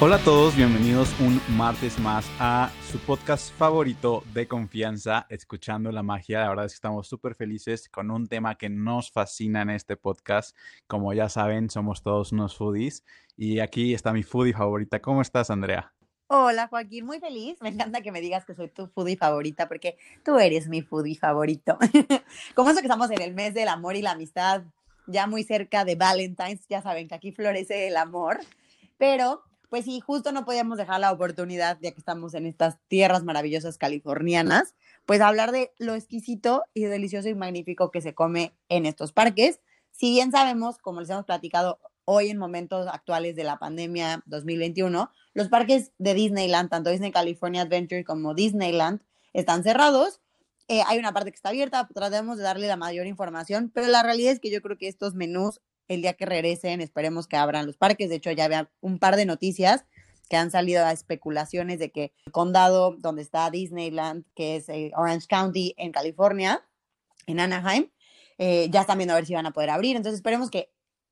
Hola a todos, bienvenidos un martes más a su podcast favorito de confianza, Escuchando la Magia. La verdad es que estamos súper felices con un tema que nos fascina en este podcast. Como ya saben, somos todos unos foodies y aquí está mi foodie favorita. ¿Cómo estás, Andrea? Hola, Joaquín, muy feliz. Me encanta que me digas que soy tu foodie favorita porque tú eres mi foodie favorito. Como eso que estamos en el mes del amor y la amistad, ya muy cerca de Valentine's, ya saben que aquí florece el amor, pero pues sí, justo no podíamos dejar la oportunidad, ya que estamos en estas tierras maravillosas californianas, pues hablar de lo exquisito y delicioso y magnífico que se come en estos parques. Si bien sabemos, como les hemos platicado hoy en momentos actuales de la pandemia 2021, los parques de Disneyland, tanto Disney California Adventure como Disneyland, están cerrados. Eh, hay una parte que está abierta, tratemos de darle la mayor información, pero la realidad es que yo creo que estos menús el día que regresen, esperemos que abran los parques. De hecho, ya había un par de noticias que han salido a especulaciones de que el condado donde está Disneyland, que es eh, Orange County en California, en Anaheim, eh, ya están viendo a ver si van a poder abrir. Entonces esperemos que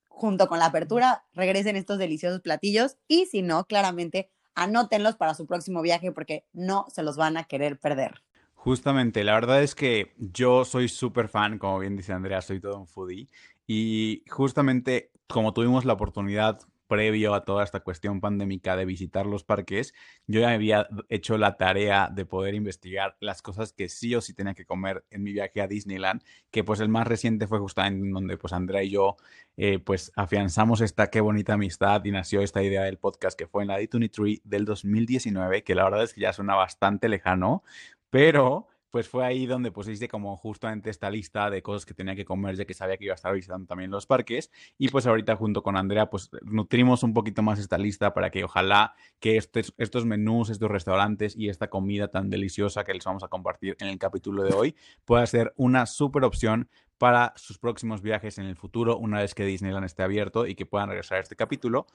junto con la apertura regresen estos deliciosos platillos y si no, claramente anótenlos para su próximo viaje porque no se los van a querer perder. Justamente, la verdad es que yo soy súper fan, como bien dice Andrea, soy todo un foodie y justamente como tuvimos la oportunidad previo a toda esta cuestión pandémica de visitar los parques, yo ya había hecho la tarea de poder investigar las cosas que sí o sí tenía que comer en mi viaje a Disneyland, que pues el más reciente fue justamente en donde pues Andrea y yo eh, pues afianzamos esta qué bonita amistad y nació esta idea del podcast que fue en la D23 del 2019, que la verdad es que ya suena bastante lejano, pero pues fue ahí donde hice como justamente esta lista de cosas que tenía que comer ya que sabía que iba a estar visitando también los parques. Y pues ahorita junto con Andrea pues nutrimos un poquito más esta lista para que ojalá que estos, estos menús, estos restaurantes y esta comida tan deliciosa que les vamos a compartir en el capítulo de hoy pueda ser una súper opción para sus próximos viajes en el futuro una vez que Disneyland esté abierto y que puedan regresar a este capítulo.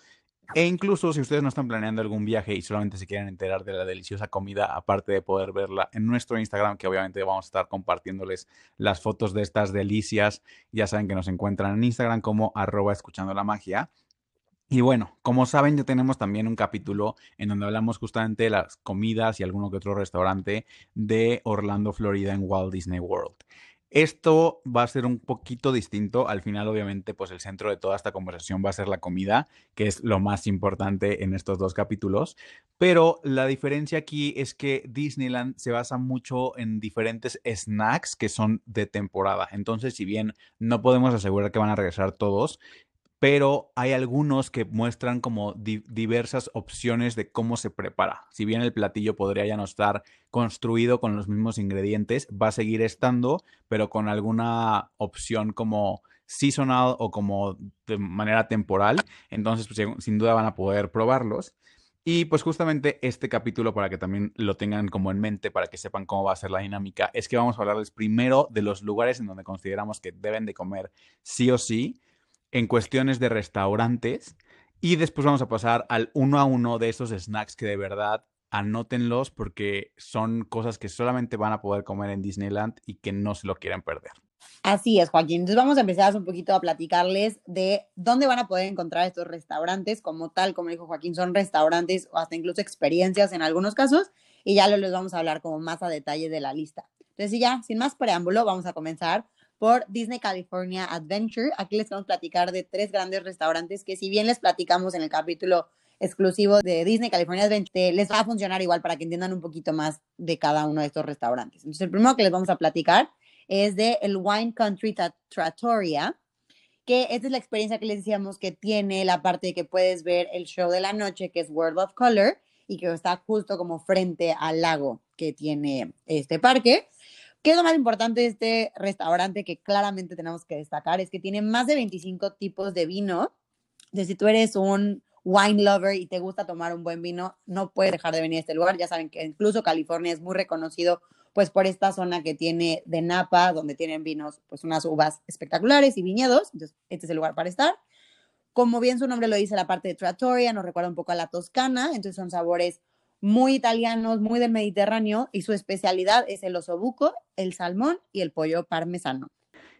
E incluso si ustedes no están planeando algún viaje y solamente se quieren enterar de la deliciosa comida, aparte de poder verla en nuestro Instagram, que obviamente vamos a estar compartiéndoles las fotos de estas delicias, ya saben que nos encuentran en Instagram como arroba escuchando la magia. Y bueno, como saben, ya tenemos también un capítulo en donde hablamos justamente de las comidas y alguno que otro restaurante de Orlando, Florida en Walt Disney World. Esto va a ser un poquito distinto. Al final, obviamente, pues el centro de toda esta conversación va a ser la comida, que es lo más importante en estos dos capítulos. Pero la diferencia aquí es que Disneyland se basa mucho en diferentes snacks que son de temporada. Entonces, si bien no podemos asegurar que van a regresar todos, pero hay algunos que muestran como diversas opciones de cómo se prepara. Si bien el platillo podría ya no estar construido con los mismos ingredientes, va a seguir estando, pero con alguna opción como seasonal o como de manera temporal. Entonces, pues, sin duda van a poder probarlos. Y pues justamente este capítulo, para que también lo tengan como en mente, para que sepan cómo va a ser la dinámica, es que vamos a hablarles primero de los lugares en donde consideramos que deben de comer sí o sí en cuestiones de restaurantes y después vamos a pasar al uno a uno de esos snacks que de verdad anótenlos porque son cosas que solamente van a poder comer en Disneyland y que no se lo quieren perder. Así es, Joaquín. Entonces vamos a empezar un poquito a platicarles de dónde van a poder encontrar estos restaurantes, como tal, como dijo Joaquín, son restaurantes o hasta incluso experiencias en algunos casos, y ya les vamos a hablar como más a detalle de la lista. Entonces, ya, sin más preámbulo, vamos a comenzar por Disney California Adventure. Aquí les vamos a platicar de tres grandes restaurantes que si bien les platicamos en el capítulo exclusivo de Disney California Adventure, les va a funcionar igual para que entiendan un poquito más de cada uno de estos restaurantes. Entonces, el primero que les vamos a platicar es de el Wine Country Trattoria, que esta es la experiencia que les decíamos que tiene la parte de que puedes ver el show de la noche, que es World of Color, y que está justo como frente al lago que tiene este parque. ¿Qué es lo más importante de este restaurante que claramente tenemos que destacar? Es que tiene más de 25 tipos de vino Entonces, si tú eres un wine lover y te gusta tomar un buen vino, no puedes dejar de venir a este lugar. Ya saben que incluso California es muy reconocido pues por esta zona que tiene de Napa, donde tienen vinos, pues unas uvas espectaculares y viñedos. Entonces, este es el lugar para estar. Como bien su nombre lo dice, la parte de Trattoria nos recuerda un poco a la Toscana, entonces son sabores muy italianos, muy del Mediterráneo y su especialidad es el osobuco, el salmón y el pollo parmesano.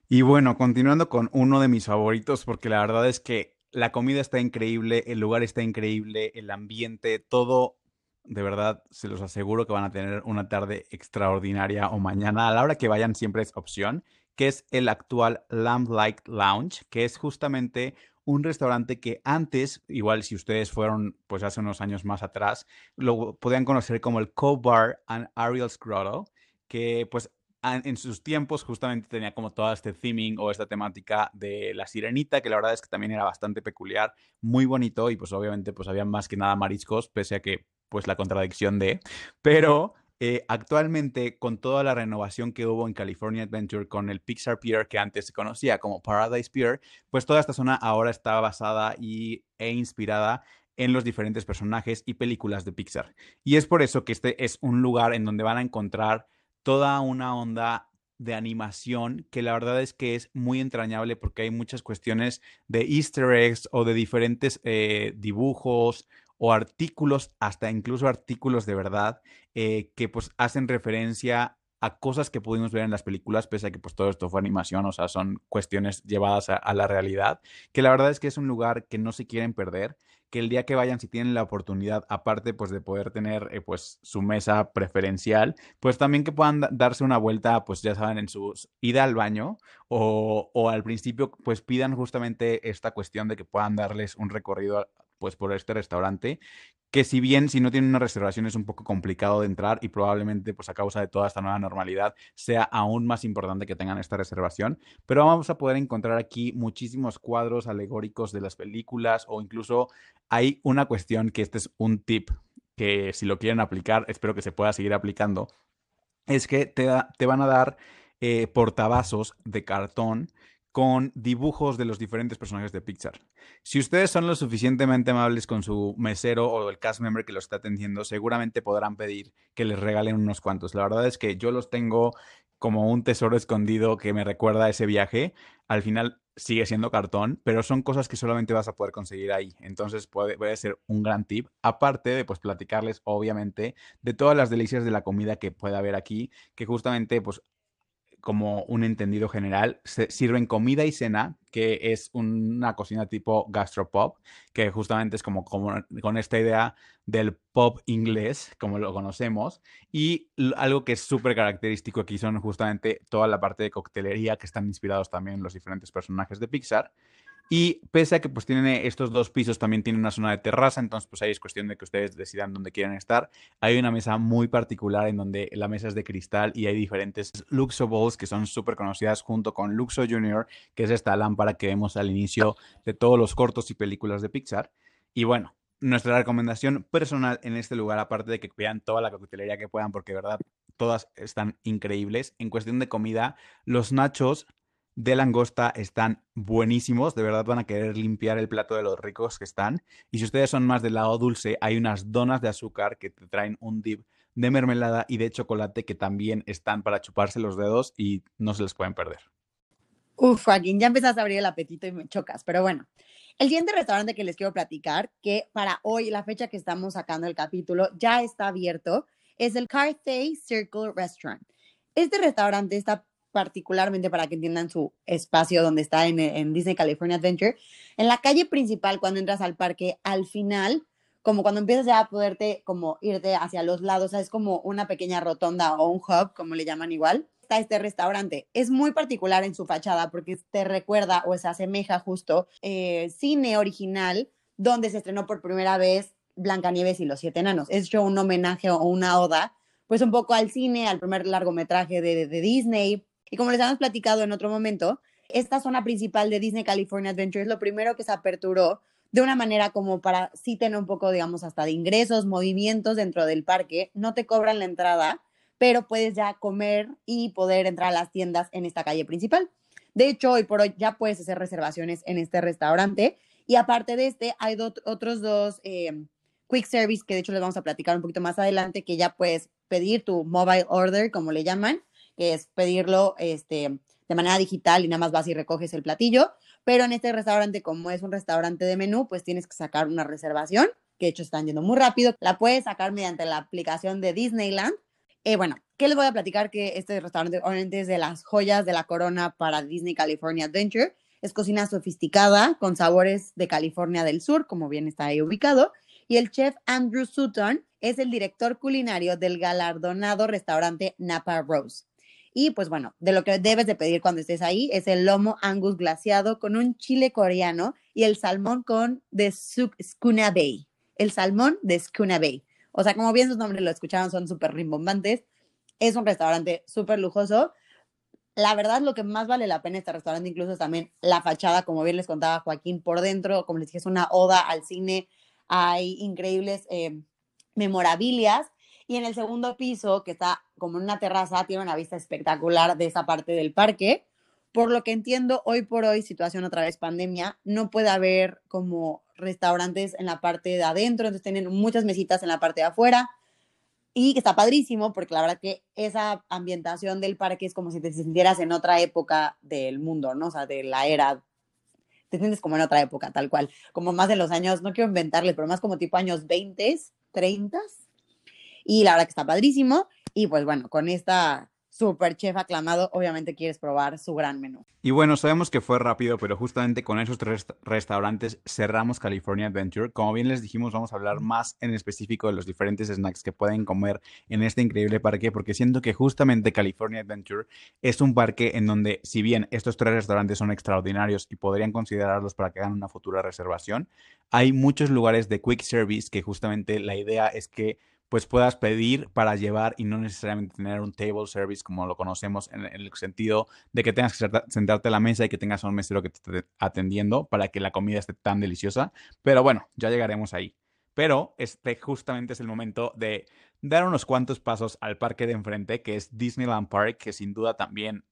Y bueno, continuando con uno de mis favoritos, porque la verdad es que la comida está increíble, el lugar está increíble, el ambiente, todo, de verdad, se los aseguro que van a tener una tarde extraordinaria o mañana, a la hora que vayan siempre es opción, que es el actual Lamplight Lounge, que es justamente un restaurante que antes, igual si ustedes fueron pues hace unos años más atrás, lo podían conocer como el Co-Bar and Ariel's Grotto, que pues en sus tiempos justamente tenía como todo este theming o esta temática de la sirenita, que la verdad es que también era bastante peculiar, muy bonito y pues obviamente pues había más que nada mariscos, pese a que pues la contradicción de, pero eh, actualmente, con toda la renovación que hubo en California Adventure con el Pixar Pier, que antes se conocía como Paradise Pier, pues toda esta zona ahora está basada y, e inspirada en los diferentes personajes y películas de Pixar. Y es por eso que este es un lugar en donde van a encontrar toda una onda de animación que la verdad es que es muy entrañable porque hay muchas cuestiones de easter eggs o de diferentes eh, dibujos o artículos, hasta incluso artículos de verdad, eh, que pues hacen referencia a cosas que pudimos ver en las películas, pese a que pues todo esto fue animación, o sea, son cuestiones llevadas a, la realidad, que la verdad es que es un lugar que no se quieren perder, que el día que vayan, si tienen la oportunidad, aparte pues de poder tener eh, pues su mesa preferencial, pues también que puedan darse una vuelta, pues ya saben, en su ida al baño o, o al principio pues pidan justamente esta cuestión de que puedan darles un recorrido pues por este restaurante, que si bien si no tienen una reservación es un poco complicado de entrar y probablemente pues a causa de toda esta nueva normalidad sea aún más importante que tengan esta reservación, pero vamos a poder encontrar aquí muchísimos cuadros alegóricos de las películas o incluso hay una cuestión que este es un tip que si lo quieren aplicar, espero que se pueda seguir aplicando, es que te, te van a dar eh, portavasos de cartón con dibujos de los diferentes personajes de Pixar. Si ustedes son lo suficientemente amables con su mesero o el cast member que lo está atendiendo, seguramente podrán pedir que les regalen unos cuantos. La verdad es que yo los tengo como un tesoro escondido que me recuerda a ese viaje. Al final sigue siendo cartón, pero son cosas que solamente vas a poder conseguir ahí. Entonces puede, puede ser un gran tip. Aparte de pues platicarles, obviamente, de todas las delicias de la comida que puede haber aquí, que justamente pues como un entendido general, sirven comida y cena, que es una cocina tipo gastropop, que justamente es como, con esta idea del pop inglés, como lo conocemos, y algo que es súper característico aquí son justamente toda la parte de coctelería, que están inspirados también los diferentes personajes de Pixar. Y pese a que pues tiene estos dos pisos, también tiene una zona de terraza, entonces pues ahí es cuestión de que ustedes decidan dónde quieren estar. Hay una mesa muy particular en donde la mesa es de cristal y hay diferentes Luxo Bowls que son súper conocidas junto con Luxo Junior, que es esta lámpara que vemos al inicio de todos los cortos y películas de Pixar. Y bueno, nuestra recomendación personal en este lugar, aparte de que vean toda la coctelería que puedan, porque verdad todas están increíbles. En cuestión de comida, los nachos de langosta están buenísimos, de verdad van a querer limpiar el plato de los ricos que están. Y si ustedes son más del lado dulce, hay unas donas de azúcar que te traen un dip de mermelada y de chocolate que también están para chuparse los dedos y no se les pueden perder. Uf, Joaquín, ya empezaste a abrir el apetito y me chocas, pero bueno. El siguiente restaurante que les quiero platicar, que para hoy, la fecha que estamos sacando el capítulo, ya está abierto, es el Carthay Circle Restaurant. Este restaurante está particularmente para que entiendan su espacio donde está en, Disney California Adventure, en la calle principal cuando entras al parque, al final, como cuando empiezas ya a poderte como irte hacia los lados, es como una pequeña rotonda o un hub, como le llaman igual, está este restaurante. Es muy particular en su fachada porque te recuerda o se asemeja justo eh, cine original donde se estrenó por primera vez Blancanieves y los Siete Enanos. Es hecho un homenaje o una oda, pues un poco al cine, al primer largometraje de, de Disney, y como les habíamos platicado en otro momento, esta zona principal de Disney California Adventure es lo primero que se aperturó de una manera como para sí tener un poco, digamos, hasta de ingresos, movimientos dentro del parque. No te cobran la entrada, pero puedes ya comer y poder entrar a las tiendas en esta calle principal. De hecho, hoy por hoy ya puedes hacer reservaciones en este restaurante Y aparte de este, hay otros dos eh, quick service que de hecho les vamos a platicar un poquito más adelante, que ya puedes pedir tu mobile order, como le llaman, es pedirlo este, de manera digital y nada más vas y recoges el platillo. Pero en este restaurante, como es un restaurante de menú, pues tienes que sacar una reservación, que de hecho están yendo muy rápido. La puedes sacar mediante la aplicación de Disneyland. Eh, bueno, ¿qué les voy a platicar? Que este restaurante obviamente es de las joyas de la corona para Disney California Adventure. Es cocina sofisticada con sabores de California del Sur, como bien está ahí ubicado. Y el chef Andrew Sutton es el director culinario del galardonado restaurante Napa Rose. Y pues bueno, de lo que debes de pedir cuando estés ahí es el lomo angus glaciado con un chile coreano y el salmón con de Skuna Bay. El salmón de Skuna Bay. O sea, como bien sus nombres lo escucharon, son súper rimbombantes. Es un restaurante súper lujoso. La verdad, lo que más vale la pena este restaurante incluso es también la fachada, como bien les contaba Joaquín, por dentro, como les dije, es una oda al cine. Hay increíbles eh, memorabilias y en el segundo piso, que está como en una terraza, tiene una vista espectacular de esa parte del parque. Por lo que entiendo, hoy por hoy, situación otra vez pandemia, no puede haber como restaurantes en la parte de adentro, entonces tienen muchas mesitas en la parte de afuera. Y está padrísimo porque la verdad que esa ambientación del parque es como si te sintieras en otra época del mundo, ¿no? O sea, de la era te sientes como en otra época, tal cual, como más de los años, no quiero inventarle, pero más como tipo años 20, 30, y la verdad que está padrísimo. Y pues bueno, con esta super chef aclamado, obviamente quieres probar su gran menú. Y bueno, sabemos que fue rápido, pero justamente con esos tres restaurantes cerramos California Adventure. Como bien les dijimos, vamos a hablar más en específico de los diferentes snacks que pueden comer en este increíble parque, porque siento que justamente California Adventure es un parque en donde, si bien estos tres restaurantes son extraordinarios y podrían considerarlos para que hagan una futura reservación, hay muchos lugares de quick service que justamente la idea es que pues puedas pedir para llevar y no necesariamente tener un table service como lo conocemos en, el sentido de que tengas que sentarte a la mesa y que tengas a un mesero que te esté atendiendo para que la comida esté tan deliciosa. Pero bueno, ya llegaremos ahí. Pero este justamente es el momento de dar unos cuantos pasos al parque de enfrente, que es Disneyland Park, que sin duda también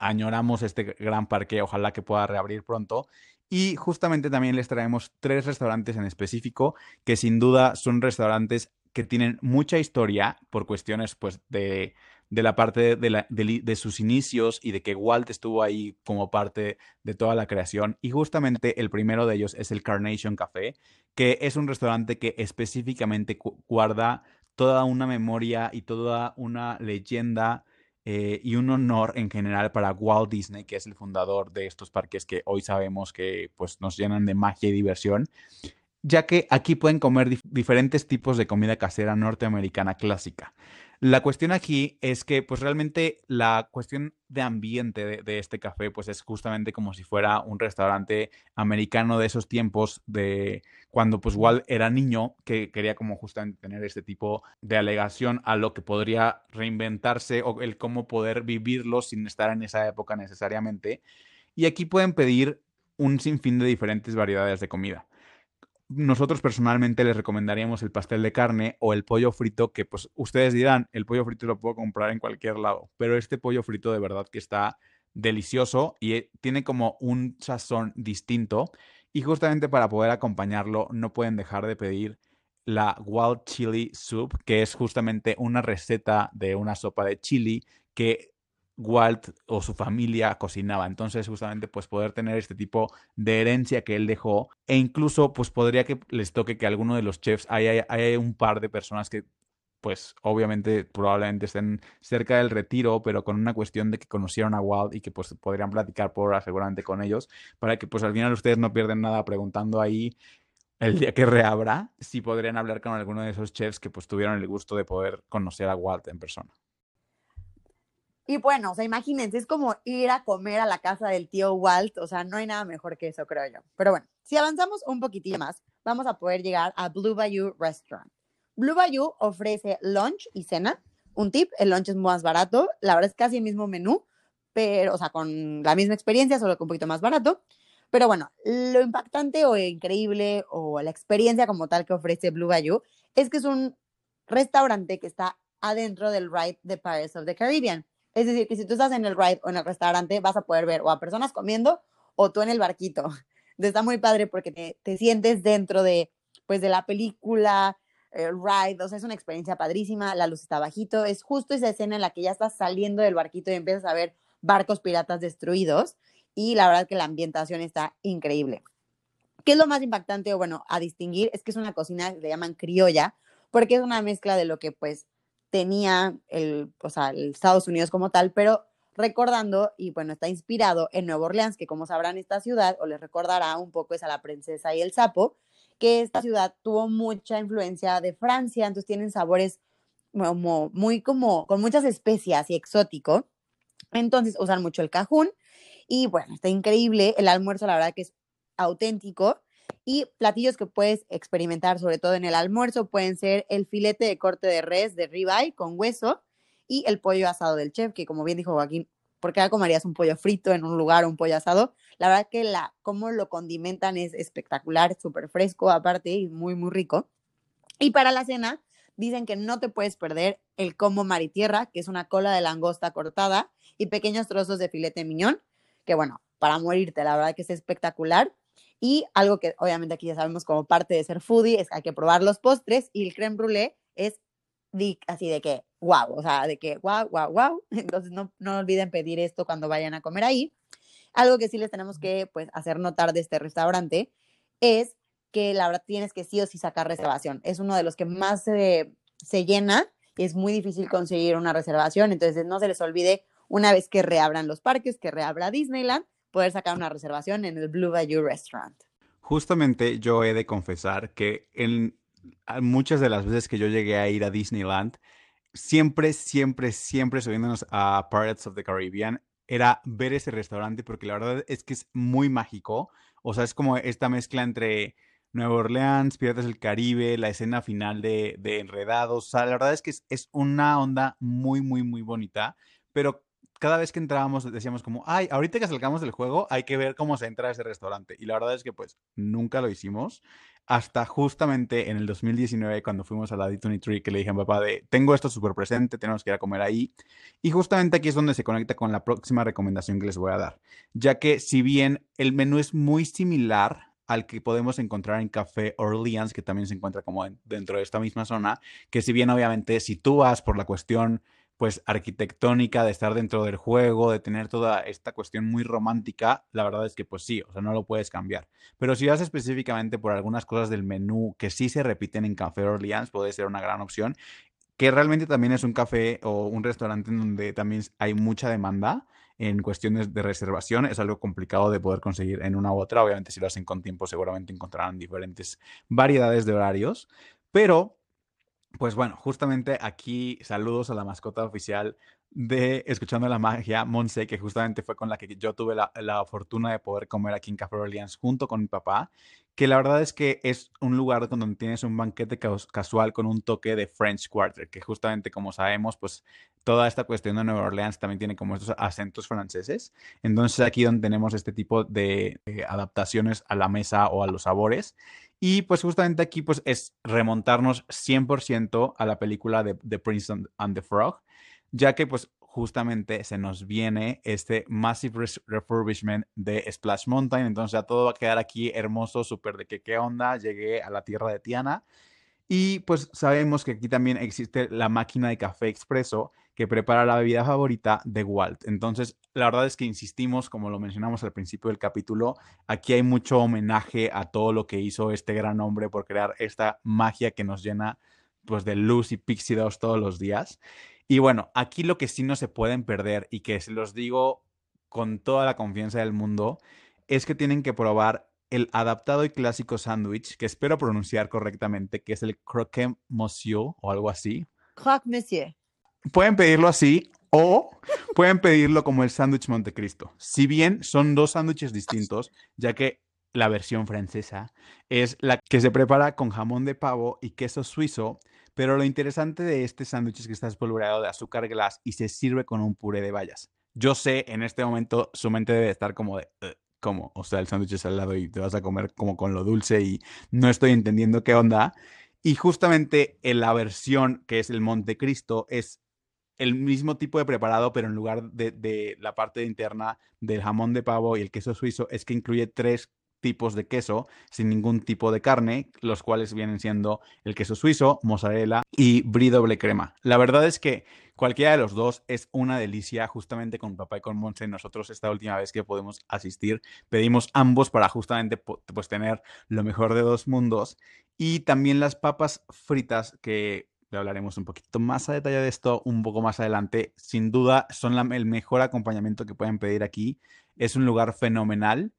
añoramos este gran parque, ojalá que pueda reabrir pronto. Y justamente también les traemos tres restaurantes en específico, que sin duda son restaurantes que tienen mucha historia por cuestiones pues de, la parte de, de, sus inicios y de que Walt estuvo ahí como parte de toda la creación. Y justamente el primero de ellos es el Carnation Café, que es un restaurante que específicamente guarda toda una memoria y toda una leyenda eh, y un honor en general para Walt Disney, que es el fundador de estos parques que hoy sabemos que pues, nos llenan de magia y diversión ya que aquí pueden comer diferentes tipos de comida casera norteamericana clásica. La cuestión aquí es que, pues realmente la cuestión de ambiente de, este café, pues es justamente como si fuera un restaurante americano de esos tiempos de cuando pues Walt era niño, que quería como justamente tener este tipo de alegación a lo que podría reinventarse o el cómo poder vivirlo sin estar en esa época necesariamente. Y aquí pueden pedir un sinfín de diferentes variedades de comida nosotros personalmente les recomendaríamos el pastel de carne o el pollo frito, que pues ustedes dirán, el pollo frito lo puedo comprar en cualquier lado, pero este pollo frito de verdad que está delicioso y eh, tiene como un sazón distinto y justamente para poder acompañarlo no pueden dejar de pedir la Wild Chili Soup, que es justamente una receta de una sopa de chili que Walt o su familia cocinaba. Entonces, justamente, pues poder tener este tipo de herencia que él dejó e incluso, pues podría que les toque que alguno de los chefs, hay, hay, un par de personas que pues obviamente probablemente estén cerca del retiro, pero con una cuestión de que conocieron a Walt y que pues podrían platicar por seguramente con ellos, para que pues al final ustedes no pierden nada preguntando ahí el día que reabra, si podrían hablar con alguno de esos chefs que pues tuvieron el gusto de poder conocer a Walt en persona. Y bueno, o sea, imagínense, es como ir a comer a la casa del tío Walt, o sea, no hay nada mejor que eso, creo yo. Pero bueno, si avanzamos un poquitillo más, vamos a poder llegar a Blue Bayou Restaurant. Blue Bayou ofrece lunch y cena. Un tip, el lunch es más barato, la verdad es casi el mismo menú, pero, o sea, con la misma experiencia, solo que un poquito más barato. Pero bueno, lo impactante o increíble o la experiencia como tal que ofrece Blue Bayou es que es un restaurante que está adentro del ride de Pirates of the Caribbean. Es decir, que si tú estás en el ride o en el restaurante, vas a poder ver o a personas comiendo o tú en el barquito. Está muy padre porque te, te sientes dentro de, pues, de la película, el ride, o sea, es una experiencia padrísima, la luz está bajito, es justo esa escena en la que ya estás saliendo del barquito y empiezas a ver barcos piratas destruidos y la verdad que la ambientación está increíble. ¿Qué es lo más impactante o bueno, a distinguir? Es que es una cocina que le llaman criolla, porque es una mezcla de lo que pues tenía el, o sea, el Estados Unidos como tal, pero recordando, y bueno, está inspirado en Nueva Orleans, que como sabrán esta ciudad, o les recordará un poco, es a la princesa y el sapo, que esta ciudad tuvo mucha influencia de Francia, entonces tienen sabores como muy como con muchas especias y exótico. Entonces usan mucho el cajún y bueno, está increíble. El almuerzo, la verdad que es auténtico. Y platillos que puedes experimentar, sobre todo en el almuerzo, pueden ser el filete de corte de res de ribeye con hueso y el pollo asado del chef, que como bien dijo Joaquín, ¿por qué comerías un pollo frito en un lugar, un pollo asado? La verdad que la, cómo lo condimentan es espectacular, súper fresco aparte y muy, muy rico. Y para la cena, dicen que no te puedes perder el como maritierra, que es una cola de langosta cortada y pequeños trozos de filete miñón, que bueno, para morirte, la verdad que es espectacular. Y algo que obviamente aquí ya sabemos como parte de ser foodie es que hay que probar los postres y el creme brûlée es así de que, wow, o sea, de que, wow, wow, wow. Entonces no, no olviden pedir esto cuando vayan a comer ahí. Algo que sí les tenemos que pues, hacer notar de este restaurante es que la verdad tienes que sí o sí sacar reservación. Es uno de los que más se, se llena y es muy difícil conseguir una reservación. Entonces no se les olvide una vez que reabran los parques, que reabra Disneyland, poder sacar una reservación en el Blue Bayou Restaurant. Justamente yo he de confesar que en muchas de las veces que yo llegué a ir a Disneyland, siempre, siempre, siempre subiéndonos a Pirates of the Caribbean, era ver ese restaurante porque la verdad es que es muy mágico. O sea, es como esta mezcla entre Nueva Orleans, Piratas del Caribe, la escena final de, de Enredados. O sea, la verdad es que es, es, una onda muy, muy, muy bonita. Pero cada vez que entrábamos decíamos como, ay, ahorita que salgamos del juego hay que ver cómo se entra a ese restaurante. Y la verdad es que pues nunca lo hicimos. Hasta justamente en el 2019 cuando fuimos a la D23 que le dije a mi papá de, tengo esto súper presente, tenemos que ir a comer ahí. Y justamente aquí es donde se conecta con la próxima recomendación que les voy a dar. Ya que si bien el menú es muy similar al que podemos encontrar en Café Orleans, que también se encuentra como dentro de esta misma zona, que si bien obviamente si tú vas por la cuestión pues arquitectónica, de estar dentro del juego, de tener toda esta cuestión muy romántica, la verdad es que pues sí, o sea, no lo puedes cambiar. Pero si vas específicamente por algunas cosas del menú que sí se repiten en Café Orleans, puede ser una gran opción, que realmente también es un café o un restaurante donde también hay mucha demanda en cuestiones de reservación. Es algo complicado de poder conseguir en una u otra. Obviamente si lo hacen con tiempo seguramente encontrarán diferentes variedades de horarios, pero pues bueno, justamente aquí saludos a la mascota oficial de Escuchando la Magia, Monse, que justamente fue con la que yo tuve la, la, fortuna de poder comer aquí en Café Orleans junto con mi papá, que la verdad es que es un lugar donde tienes un banquete casual con un toque de French Quarter, que justamente como sabemos, pues toda esta cuestión de Nueva Orleans también tiene como estos acentos franceses. Entonces aquí donde tenemos este tipo de, adaptaciones a la mesa o a los sabores. Y pues justamente aquí pues es remontarnos 100% a la película de The Prince and the Frog, ya que pues justamente se nos viene este Massive Refurbishment de Splash Mountain, entonces ya todo va a quedar aquí hermoso, súper de que qué onda, llegué a la tierra de Tiana. Y pues sabemos que aquí también existe la máquina de café expreso que prepara la bebida favorita de Walt. Entonces, la verdad es que insistimos, como lo mencionamos al principio del capítulo, aquí hay mucho homenaje a todo lo que hizo este gran hombre por crear esta magia que nos llena pues de luz y pixie todos los días. Y bueno, aquí lo que sí no se pueden perder y que se los digo con toda la confianza del mundo es que tienen que probar el adaptado y clásico sándwich, que espero pronunciar correctamente, que es el croquet monsieur o algo así. Croque monsieur. Pueden pedirlo así o pueden pedirlo como el sándwich Montecristo. Si bien son dos sándwiches distintos, ya que la versión francesa es la que se prepara con jamón de pavo y queso suizo, pero lo interesante de este sándwich es que está espolvoreado de azúcar glass y se sirve con un puré de bayas. Yo sé, en este momento su mente debe estar como de, ¿cómo? O sea, el sándwich es al lado y te vas a comer como con lo dulce y no estoy entendiendo qué onda. Y justamente en la versión que es el Montecristo es el mismo tipo de preparado, pero en lugar de, la parte interna del jamón de pavo y el queso suizo, es que incluye tres tipos de queso sin ningún tipo de carne, los cuales vienen siendo el queso suizo, mozzarella y brie doble crema. La verdad es que cualquiera de los dos es una delicia, justamente con papá y con Monse. Nosotros esta última vez que podemos asistir pedimos ambos para justamente pues tener lo mejor de dos mundos y también las papas fritas que hablaremos un poquito más a detalle de esto un poco más adelante. Sin duda, son el mejor acompañamiento que pueden pedir aquí. Es un lugar fenomenal,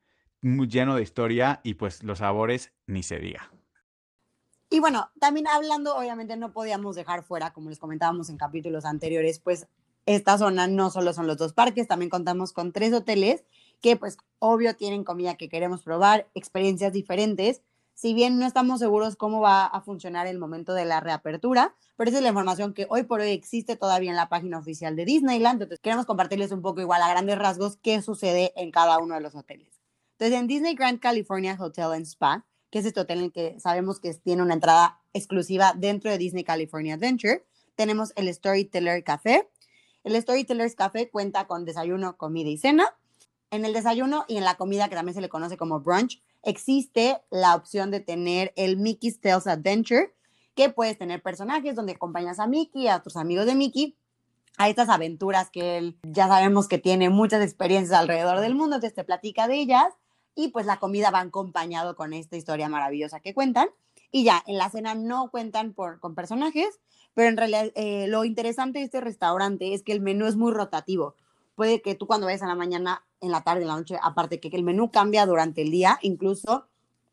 muy lleno de historia y pues los sabores ni se diga. Y bueno, también hablando, obviamente no podíamos dejar fuera, como les comentábamos en capítulos anteriores, pues esta zona no solo son los dos parques, también contamos con tres hoteles que pues obvio tienen comida que queremos probar, experiencias diferentes si bien no estamos seguros cómo va a funcionar el momento de la reapertura, pero esa es la información que hoy por hoy existe todavía en la página oficial de Disneyland. Entonces, queremos compartirles un poco igual a grandes rasgos qué sucede en cada uno de los hoteles. Entonces, en Disney Grand California Hotel and Spa, que es este hotel en el que sabemos que tiene una entrada exclusiva dentro de Disney California Adventure, tenemos el Storyteller Café. El Storyteller's Café cuenta con desayuno, comida y cena. En el desayuno y en la comida, que también se le conoce como brunch, existe la opción de tener el Mickey's Tales Adventure, que puedes tener personajes donde acompañas a Mickey, a otros amigos de Mickey, a estas aventuras que él ya sabemos que tiene muchas experiencias alrededor del mundo, entonces te platica de ellas y pues la comida va acompañado con esta historia maravillosa que cuentan. Y ya, en la cena no cuentan por, con personajes, pero en realidad eh, lo interesante de este restaurante es que el menú es muy rotativo puede que tú cuando vayas a la mañana, en la tarde, en la noche, aparte que el menú cambia durante el día, incluso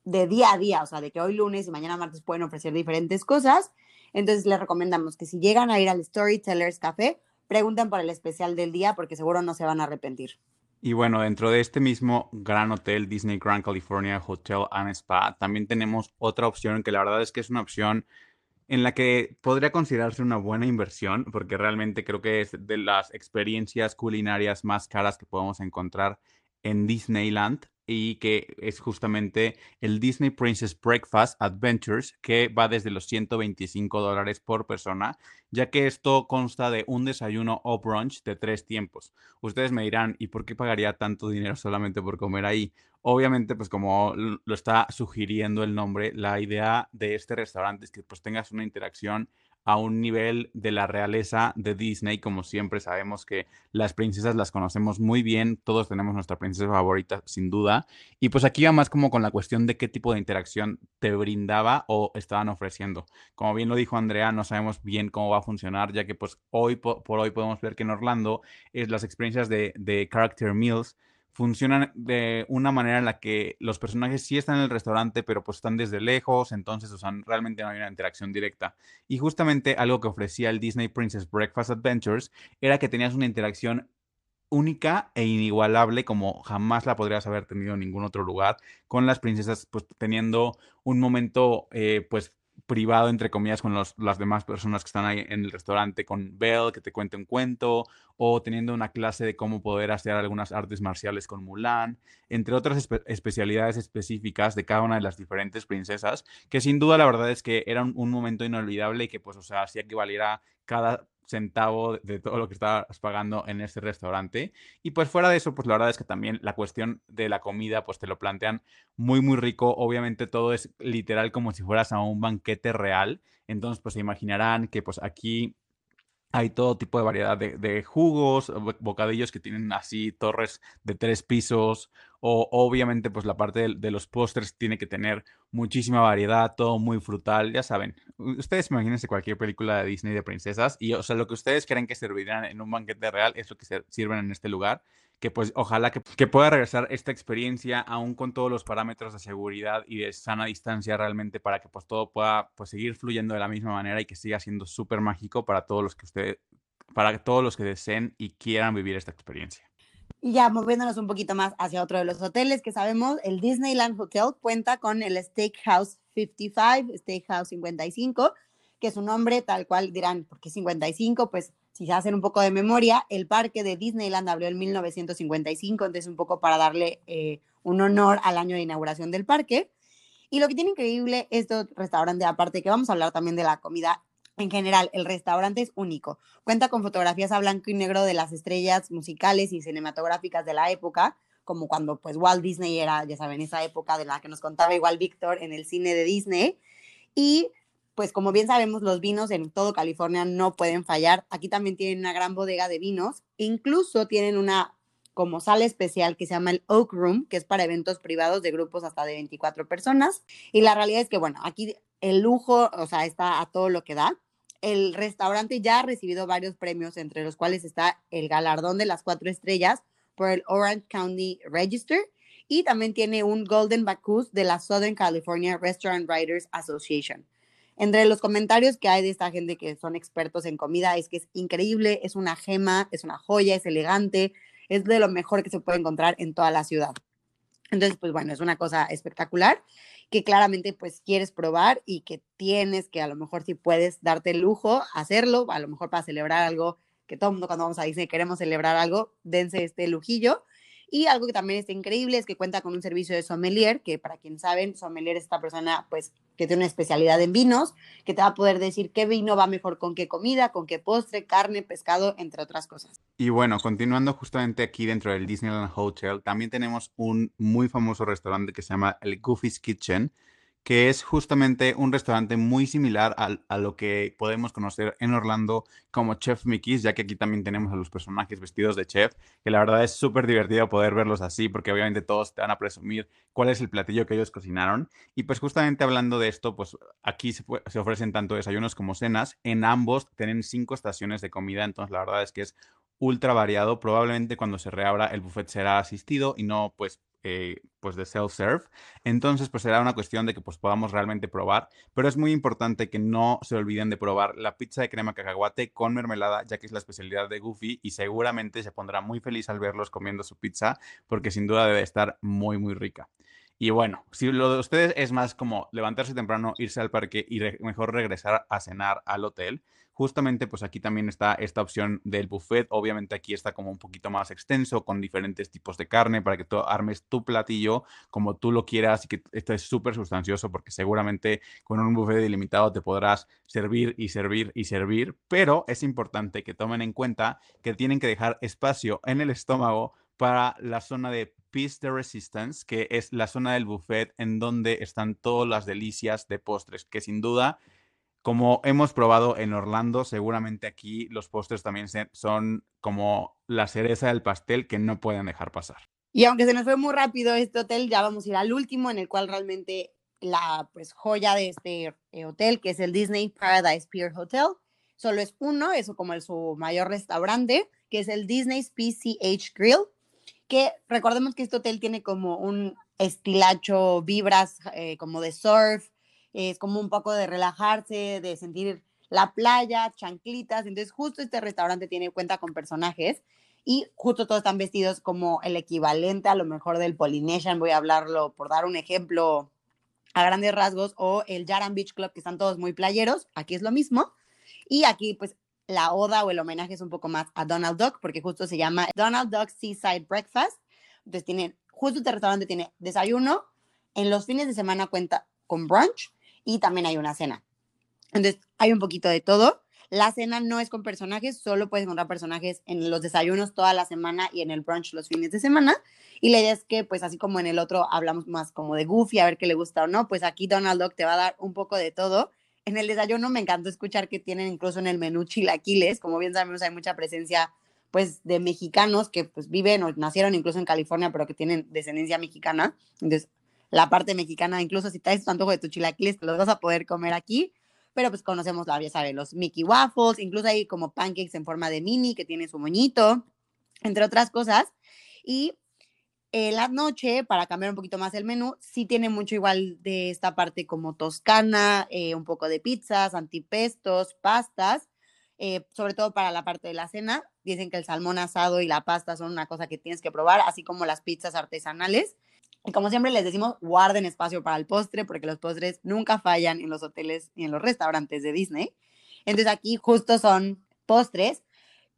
de día a día, o sea, de que hoy lunes y mañana martes pueden ofrecer diferentes cosas. Entonces les recomendamos que si llegan a ir al Storytellers Café, pregunten por el especial del día porque seguro no se van a arrepentir. Y bueno, dentro de este mismo gran hotel, Disney Grand California Hotel and Spa, también tenemos otra opción que la verdad es que es una opción en la que podría considerarse una buena inversión, porque realmente creo que es de las experiencias culinarias más caras que podemos encontrar en Disneyland y que es justamente el Disney Princess Breakfast Adventures, que va desde los 125 dólares por persona, ya que esto consta de un desayuno o brunch de tres tiempos. Ustedes me dirán, ¿y por qué pagaría tanto dinero solamente por comer ahí? Obviamente, pues como lo está sugiriendo el nombre, la idea de este restaurante es que pues tengas una interacción a un nivel de la realeza de Disney, como siempre sabemos que las princesas las conocemos muy bien, todos tenemos nuestra princesa favorita sin duda, y pues aquí va más como con la cuestión de qué tipo de interacción te brindaba o estaban ofreciendo. Como bien lo dijo Andrea, no sabemos bien cómo va a funcionar, ya que pues hoy por, hoy podemos ver que en Orlando es las experiencias de, de Character Meals funcionan de una manera en la que los personajes sí están en el restaurante, pero pues están desde lejos, entonces, o sea, realmente no hay una interacción directa. Y justamente algo que ofrecía el Disney Princess Breakfast Adventures era que tenías una interacción única e inigualable como jamás la podrías haber tenido en ningún otro lugar, con las princesas pues teniendo un momento eh, pues privado, entre comillas, con las demás personas que están ahí en el restaurante, con Belle, que te cuente un cuento, o teniendo una clase de cómo poder hacer algunas artes marciales con Mulan, entre otras especialidades específicas de cada una de las diferentes princesas, que sin duda la verdad es que era un, un momento inolvidable y que pues, o sea, hacía que valiera cada centavo de todo lo que estabas pagando en este restaurante. Y pues fuera de eso, pues la verdad es que también la cuestión de la comida, pues te lo plantean muy, muy rico. Obviamente todo es literal como si fueras a un banquete real. Entonces, pues se imaginarán que pues aquí hay todo tipo de variedad de, jugos, bocadillos que tienen así torres de tres pisos, o obviamente pues la parte de, los postres tiene que tener muchísima variedad, todo muy frutal, ya saben. Ustedes imagínense cualquier película de Disney de princesas y o sea, lo que ustedes creen que servirían en un banquete real es lo que sirven en este lugar que pues ojalá que, pueda regresar esta experiencia aún con todos los parámetros de seguridad y de sana distancia realmente para que pues todo pueda pues seguir fluyendo de la misma manera y que siga siendo súper mágico para todos los que ustedes, para todos los que deseen y quieran vivir esta experiencia. Y ya moviéndonos un poquito más hacia otro de los hoteles que sabemos, el Disneyland Hotel cuenta con el Steakhouse 55, Steakhouse 55, que es un nombre tal cual dirán, ¿por qué 55? Pues si se hacen un poco de memoria, el parque de Disneyland abrió en 1955, entonces un poco para darle eh, un honor al año de inauguración del parque. Y lo que tiene increíble este restaurante, aparte que vamos a hablar también de la comida en general, el restaurante es único. Cuenta con fotografías a blanco y negro de las estrellas musicales y cinematográficas de la época, como cuando pues Walt Disney era, ya saben, esa época de la que nos contaba igual Víctor en el cine de Disney. Y pues como bien sabemos, los vinos en todo California no pueden fallar. Aquí también tienen una gran bodega de vinos. Incluso tienen una como sala especial que se llama el Oak Room, que es para eventos privados de grupos hasta de 24 personas. Y la realidad es que, bueno, aquí el lujo, o sea, está a todo lo que da. El restaurante ya ha recibido varios premios, entre los cuales está el galardón de las cuatro estrellas por el Orange County Register y también tiene un Golden Bacchus de la Southern California Restaurant Writers Association. Entre los comentarios que hay de esta gente que son expertos en comida es que es increíble, es una gema, es una joya, es elegante, es de lo mejor que se puede encontrar en toda la ciudad. Entonces, pues bueno, es una cosa espectacular que claramente pues quieres probar y que tienes que a lo mejor si puedes darte el lujo hacerlo, a lo mejor para celebrar algo que todo el mundo cuando vamos a Disney queremos celebrar algo, dense este lujillo. Y algo que también está increíble es que cuenta con un servicio de sommelier, que para quien saben, sommelier es esta persona pues que tiene una especialidad en vinos, que te va a poder decir qué vino va mejor con qué comida, con qué postre, carne, pescado, entre otras cosas. Y bueno, continuando justamente aquí dentro del Disneyland Hotel, también tenemos un muy famoso restaurante que se llama el Goofy's Kitchen, que es justamente un restaurante muy similar a, lo que podemos conocer en Orlando como Chef Mickey's, ya que aquí también tenemos a los personajes vestidos de chef, que la verdad es súper divertido poder verlos así, porque obviamente todos te van a presumir cuál es el platillo que ellos cocinaron. Y pues justamente hablando de esto, pues aquí se, se ofrecen tanto desayunos como cenas. En ambos tienen cinco estaciones de comida, entonces la verdad es que es ultra variado. Probablemente cuando se reabra el buffet será asistido y no pues eh, pues de self-serve. Entonces, pues será una cuestión de que pues podamos realmente probar, pero es muy importante que no se olviden de probar la pizza de crema cacahuate con mermelada, ya que es la especialidad de Goofy y seguramente se pondrá muy feliz al verlos comiendo su pizza, porque sin duda debe estar muy, muy rica. Y bueno, si lo de ustedes es más como levantarse temprano, irse al parque y mejor regresar a cenar al hotel, justamente pues aquí también está esta opción del buffet. Obviamente aquí está como un poquito más extenso con diferentes tipos de carne para que tú armes tu platillo como tú lo quieras y que esto es súper sustancioso porque seguramente con un buffet ilimitado te podrás servir y servir y servir, pero es importante que tomen en cuenta que tienen que dejar espacio en el estómago para la zona de Peace de Resistance, que es la zona del buffet en donde están todas las delicias de postres, que sin duda como hemos probado en Orlando, seguramente aquí los postres también son como la cereza del pastel que no pueden dejar pasar. Y aunque se nos fue muy rápido este hotel, ya vamos a ir al último, en el cual realmente la pues, joya de este eh, hotel, que es el Disney Paradise Pier Hotel, solo es uno, eso como el, su mayor restaurante, que es el Disney's PCH Grill, que recordemos que este hotel tiene como un estilacho, vibras eh, como de surf, es como un poco de relajarse, de sentir la playa, chanclitas. Entonces, justo este restaurante tiene cuenta con personajes y justo todos están vestidos como el equivalente a lo mejor del Polynesian. Voy a hablarlo por dar un ejemplo a grandes rasgos, o el Yaran Beach Club, que están todos muy playeros. Aquí es lo mismo. Y aquí, pues, la oda o el homenaje es un poco más a Donald Duck, porque justo se llama Donald Duck Seaside Breakfast. Entonces, tienen, justo este restaurante tiene desayuno. En los fines de semana cuenta con brunch y también hay una cena. Entonces, hay un poquito de todo. La cena no es con personajes, solo puedes encontrar personajes en los desayunos toda la semana y en el brunch los fines de semana. Y la idea es que, pues así como en el otro hablamos más como de Goofy, a ver qué le gusta o no, pues aquí Donald Duck te va a dar un poco de todo. En el desayuno me encantó escuchar que tienen incluso en el menú chilaquiles. Como bien sabemos, hay mucha presencia pues de mexicanos que pues viven o nacieron incluso en California, pero que tienen descendencia mexicana. Entonces, la parte mexicana, incluso si traes tu antojo de tu chilaquiles, te los vas a poder comer aquí. Pero pues conocemos, la, ya sabes, los Mickey Waffles, incluso hay como pancakes en forma de mini que tiene su moñito, entre otras cosas. Y en la noche, para cambiar un poquito más el menú, sí tiene mucho igual de esta parte como toscana, eh, un poco de pizzas, antipestos, pastas, eh, sobre todo para la parte de la cena. Dicen que el salmón asado y la pasta son una cosa que tienes que probar, así como las pizzas artesanales. Y como siempre les decimos, guarden espacio para el postre, porque los postres nunca fallan en los hoteles y en los restaurantes de Disney. Entonces aquí justo son postres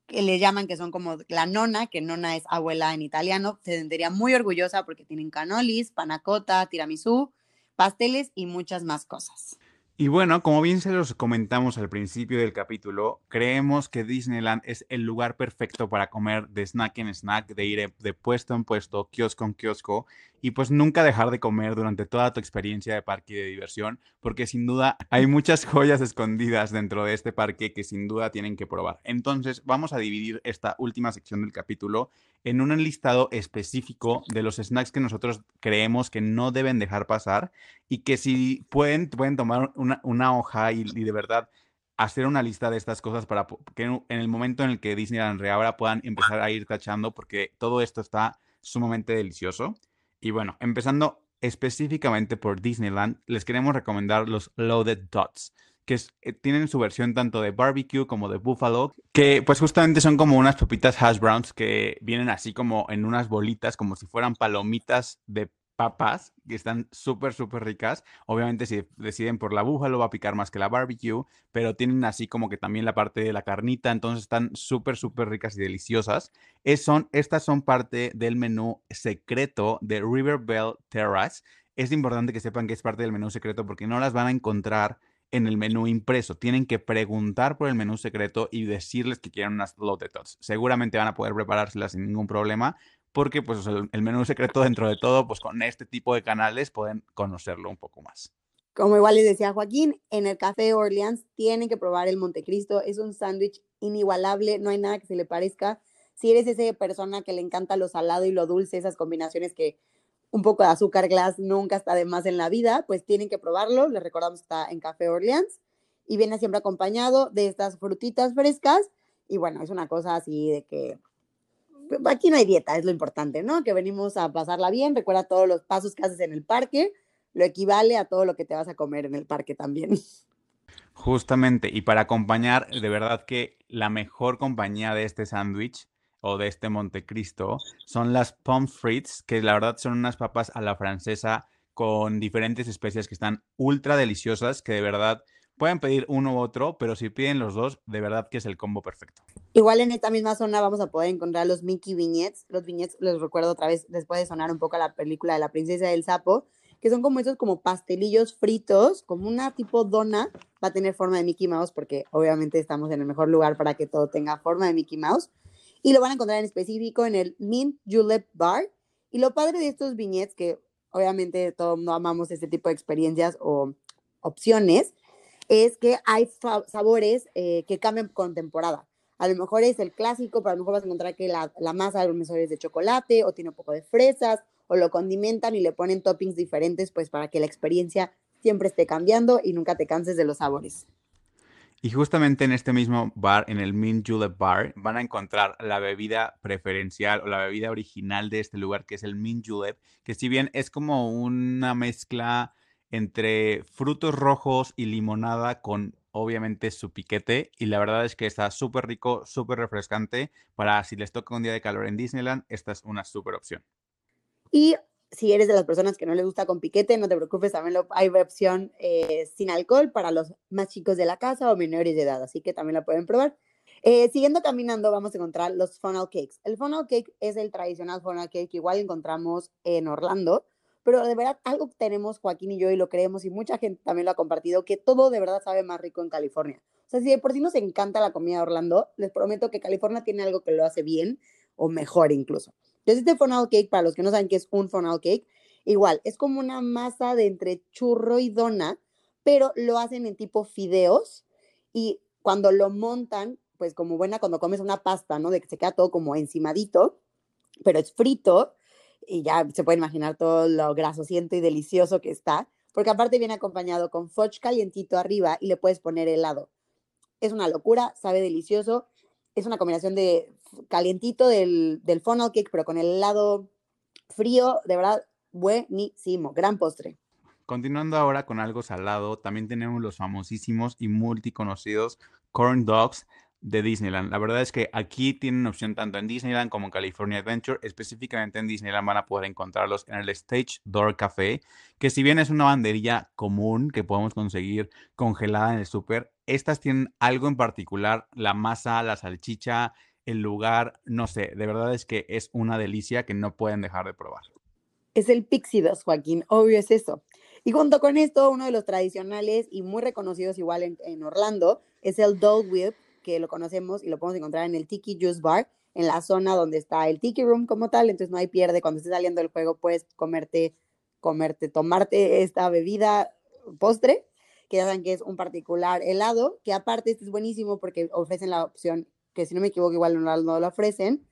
que le llaman que son como la nona, que nona es abuela en italiano. Se sentiría muy orgullosa porque tienen canolis, panacota, tiramisú, pasteles y muchas más cosas. Y bueno, como bien se los comentamos al principio del capítulo, creemos que Disneyland es el lugar perfecto para comer de snack en snack, de ir de puesto en puesto, kiosco en kiosco, y pues nunca dejar de comer durante toda tu experiencia de parque de diversión, porque sin duda hay muchas joyas escondidas dentro de este parque que sin duda tienen que probar. Entonces vamos a dividir esta última sección del capítulo en un listado específico de los snacks que nosotros creemos que no deben dejar pasar y que si pueden, pueden tomar una, hoja y, de verdad hacer una lista de estas cosas para que en el momento en el que Disneyland reabra puedan empezar a ir tachando porque todo esto está sumamente delicioso. Y bueno, empezando específicamente por Disneyland, les queremos recomendar los Loaded Dots que eh, tienen su versión tanto de barbecue como de buffalo, que pues justamente son como unas papitas hash browns que vienen así como en unas bolitas, como si fueran palomitas de papas, que están súper, súper ricas. Obviamente si deciden por la búfalo va a picar más que la barbecue, pero tienen así como que también la parte de la carnita, entonces están súper, súper ricas y deliciosas. Es, son, estas son parte del menú secreto de River Bell Terrace. Es importante que sepan que es parte del menú secreto porque no las van a encontrar en el menú impreso. Tienen que preguntar por el menú secreto y decirles que quieren unas loaded tots. Seguramente van a poder preparárselas sin ningún problema porque pues el, menú secreto dentro de todo, pues con este tipo de canales pueden conocerlo un poco más. Como igual les decía Joaquín, en el Café Orleans tienen que probar el Montecristo. Es un sándwich inigualable, no hay nada que se le parezca. Si eres esa persona que le encanta lo salado y lo dulce, esas combinaciones que un poco de azúcar glass nunca está de más en la vida, pues tienen que probarlo. Les recordamos que está en Café Orleans y viene siempre acompañado de estas frutitas frescas. Y bueno, es una cosa así de que aquí no hay dieta, es lo importante, ¿no? Que venimos a pasarla bien. Recuerda todos los pasos que haces en el parque, lo equivale a todo lo que te vas a comer en el parque también. Justamente, y para acompañar, de verdad que la mejor compañía de este sándwich o de este Montecristo son las pommes frites, que la verdad son unas papas a la francesa con diferentes especias que están ultra deliciosas, que de verdad pueden pedir uno u otro, pero si piden los dos, de verdad que es el combo perfecto. Igual en esta misma zona vamos a poder encontrar los Mickey Vignettes. Los vignettes les recuerdo otra vez, después de sonar un poco a la película de la princesa del sapo, que son como esos como pastelillos fritos, como una tipo dona, va a tener forma de Mickey Mouse, porque obviamente estamos en el mejor lugar para que todo tenga forma de Mickey Mouse y lo van a encontrar en específico en el Mint Julep Bar. Y lo padre de estos viñetes, que obviamente todos no amamos este tipo de experiencias o opciones, es que hay sabores eh, que cambian con temporada. A lo mejor es el clásico, pero a lo mejor vas a encontrar que la, la masa a lo mejor es de chocolate o tiene un poco de fresas o lo condimentan y le ponen toppings diferentes, pues para que la experiencia siempre esté cambiando y nunca te canses de los sabores. Y justamente en este mismo bar, en el Mint Julep Bar, van a encontrar la bebida preferencial o la bebida original de este lugar, que es el Mint Julep, que si bien es como una mezcla entre frutos rojos y limonada con obviamente su piquete y la verdad es que está súper rico, súper refrescante para si les toca un día de calor en Disneyland, esta es una súper opción. Y si eres de las personas que no les gusta con piquete, no te preocupes, también lo, hay opción eh, sin alcohol para los más chicos de la casa o menores de edad, así que también la pueden probar. Eh, siguiendo caminando, vamos a encontrar los funnel cakes. El funnel cake es el tradicional funnel cake que igual encontramos en Orlando, pero de verdad algo tenemos Joaquín y yo y lo creemos y mucha gente también lo ha compartido, que todo de verdad sabe más rico en California. O sea, si de por sí nos encanta la comida de Orlando, les prometo que California tiene algo que lo hace bien o mejor incluso. Entonces, este funnel cake, para los que no saben qué es un funnel cake, igual, es como una masa de entre churro y dona, pero lo hacen en tipo fideos y cuando lo montan, pues como buena cuando comes una pasta, ¿no? De que se queda todo como encimadito, pero es frito y ya se puede imaginar todo lo grasosiento y delicioso que está, porque aparte viene acompañado con fudge calientito arriba y le puedes poner helado. Es una locura, sabe delicioso es una combinación de calientito del, del funnel cake, pero con el helado frío, de verdad, buenísimo, gran postre. Continuando ahora con algo salado, también tenemos los famosísimos y multiconocidos corn dogs de Disneyland. La verdad es que aquí tienen opción tanto en Disneyland como en California Adventure. Específicamente en Disneyland van a poder encontrarlos en el Stage Door Café, que si bien es una banderilla común que podemos conseguir congelada en el súper, estas tienen algo en particular, la masa, la salchicha, el lugar, no sé, de verdad es que es una delicia que no pueden dejar de probar. Es el Pixie Joaquín, obvio es eso. Y junto con esto, uno de los tradicionales y muy reconocidos igual en, Orlando es el Dole Whip, que lo conocemos y lo podemos encontrar en el Tiki Juice Bar, en la zona donde está el Tiki Room como tal, entonces no hay pierde, cuando estés saliendo del juego puedes comerte, comerte, tomarte esta bebida postre, que ya saben que es un particular helado, que aparte este es buenísimo porque ofrecen la opción, que si no me equivoco igual no, no lo ofrecen,